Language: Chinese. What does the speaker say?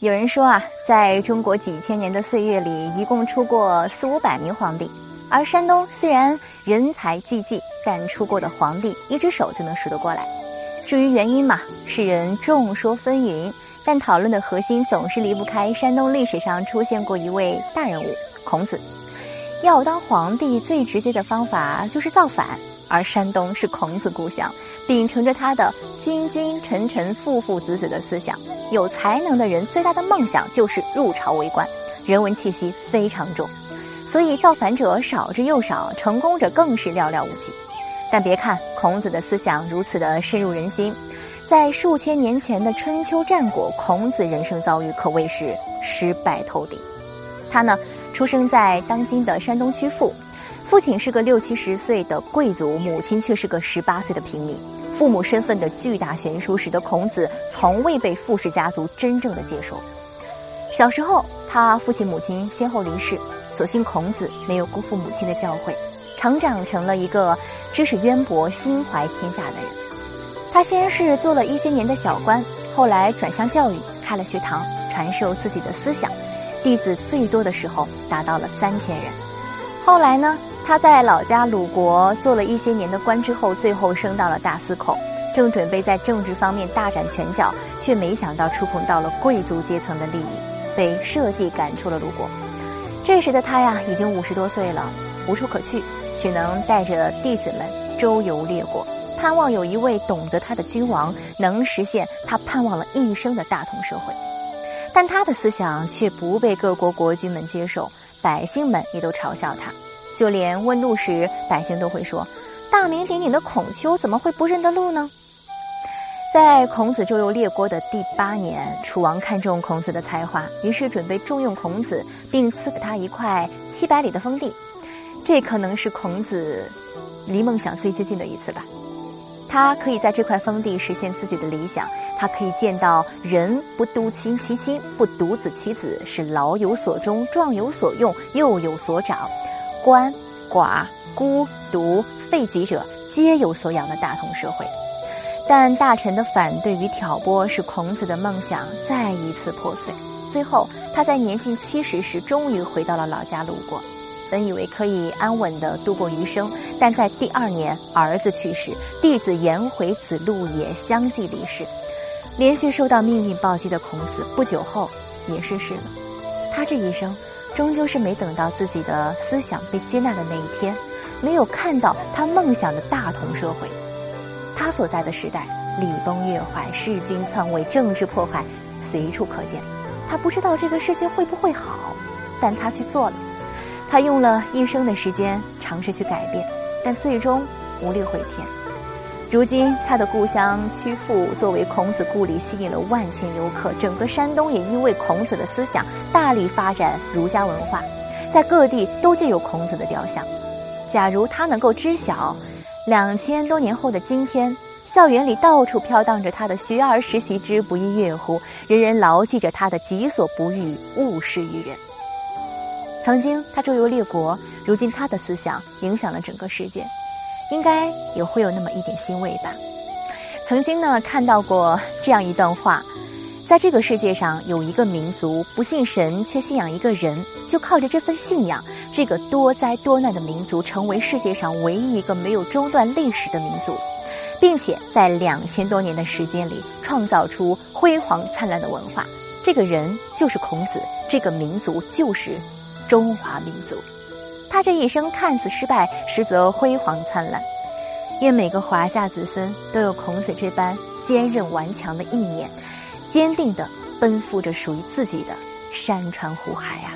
有人说啊，在中国几千年的岁月里，一共出过四五百名皇帝。而山东虽然人才济济，但出过的皇帝一只手就能数得过来。至于原因嘛，世人众说纷纭，但讨论的核心总是离不开山东历史上出现过一位大人物——孔子。要当皇帝，最直接的方法就是造反，而山东是孔子故乡，秉承着他的君君臣臣父父子子的思想。有才能的人最大的梦想就是入朝为官，人文气息非常重。所以造反者少之又少，成功者更是寥寥无几。但别看孔子的思想如此的深入人心，在数千年前的春秋战国，孔子人生遭遇可谓是失败透顶。他呢，出生在当今的山东曲阜，父亲是个六七十岁的贵族，母亲却是个十八岁的平民。父母身份的巨大悬殊，使得孔子从未被富氏家族真正的接受。小时候，他父亲母亲先后离世。所幸孔子没有辜负母亲的教诲，成长成了一个知识渊博、心怀天下的人。他先是做了一些年的小官，后来转向教育，开了学堂，传授自己的思想。弟子最多的时候达到了三千人。后来呢，他在老家鲁国做了一些年的官之后，最后升到了大司寇，正准备在政治方面大展拳脚，却没想到触碰到了贵族阶层的利益，被社稷赶出了鲁国。这时的他呀，已经五十多岁了，无处可去，只能带着弟子们周游列国，盼望有一位懂得他的君王能实现他盼望了一生的大同社会。但他的思想却不被各国国君们接受，百姓们也都嘲笑他，就连问路时，百姓都会说：“大名鼎鼎的孔丘怎么会不认得路呢？”在孔子周游列国的第八年，楚王看中孔子的才华，于是准备重用孔子，并赐给他一块七百里的封地。这可能是孔子离梦想最接近的一次吧。他可以在这块封地实现自己的理想，他可以见到“人不独亲其亲，不独子其子，是老有所终，壮有所用，幼有所长，鳏寡孤独废疾者皆有所养”的大同社会。但大臣的反对与挑拨，使孔子的梦想再一次破碎。最后，他在年近七十时，终于回到了老家鲁国。本以为可以安稳的度过余生，但在第二年，儿子去世，弟子颜回子路也相继离世。连续受到命运暴击的孔子，不久后也逝世了。他这一生，终究是没等到自己的思想被接纳的那一天，没有看到他梦想的大同社会。他所在的时代，礼崩乐坏，弑君篡位，政治破坏随处可见。他不知道这个世界会不会好，但他去做了。他用了一生的时间尝试去改变，但最终无力回天。如今，他的故乡曲阜作为孔子故里，吸引了万千游客。整个山东也因为孔子的思想，大力发展儒家文化，在各地都建有孔子的雕像。假如他能够知晓。两千多年后的今天，校园里到处飘荡着他的“学而时习之，不亦说乎”，人人牢记着他的“己所不欲，勿施于人”。曾经他周游列国，如今他的思想影响了整个世界，应该也会有那么一点欣慰吧。曾经呢，看到过这样一段话。在这个世界上，有一个民族不信神，却信仰一个人，就靠着这份信仰，这个多灾多难的民族成为世界上唯一一个没有中断历史的民族，并且在两千多年的时间里创造出辉煌灿烂的文化。这个人就是孔子，这个民族就是中华民族。他这一生看似失败，实则辉煌灿烂。愿每个华夏子孙都有孔子这般坚韧顽强的意念。坚定地奔赴着属于自己的山川湖海啊！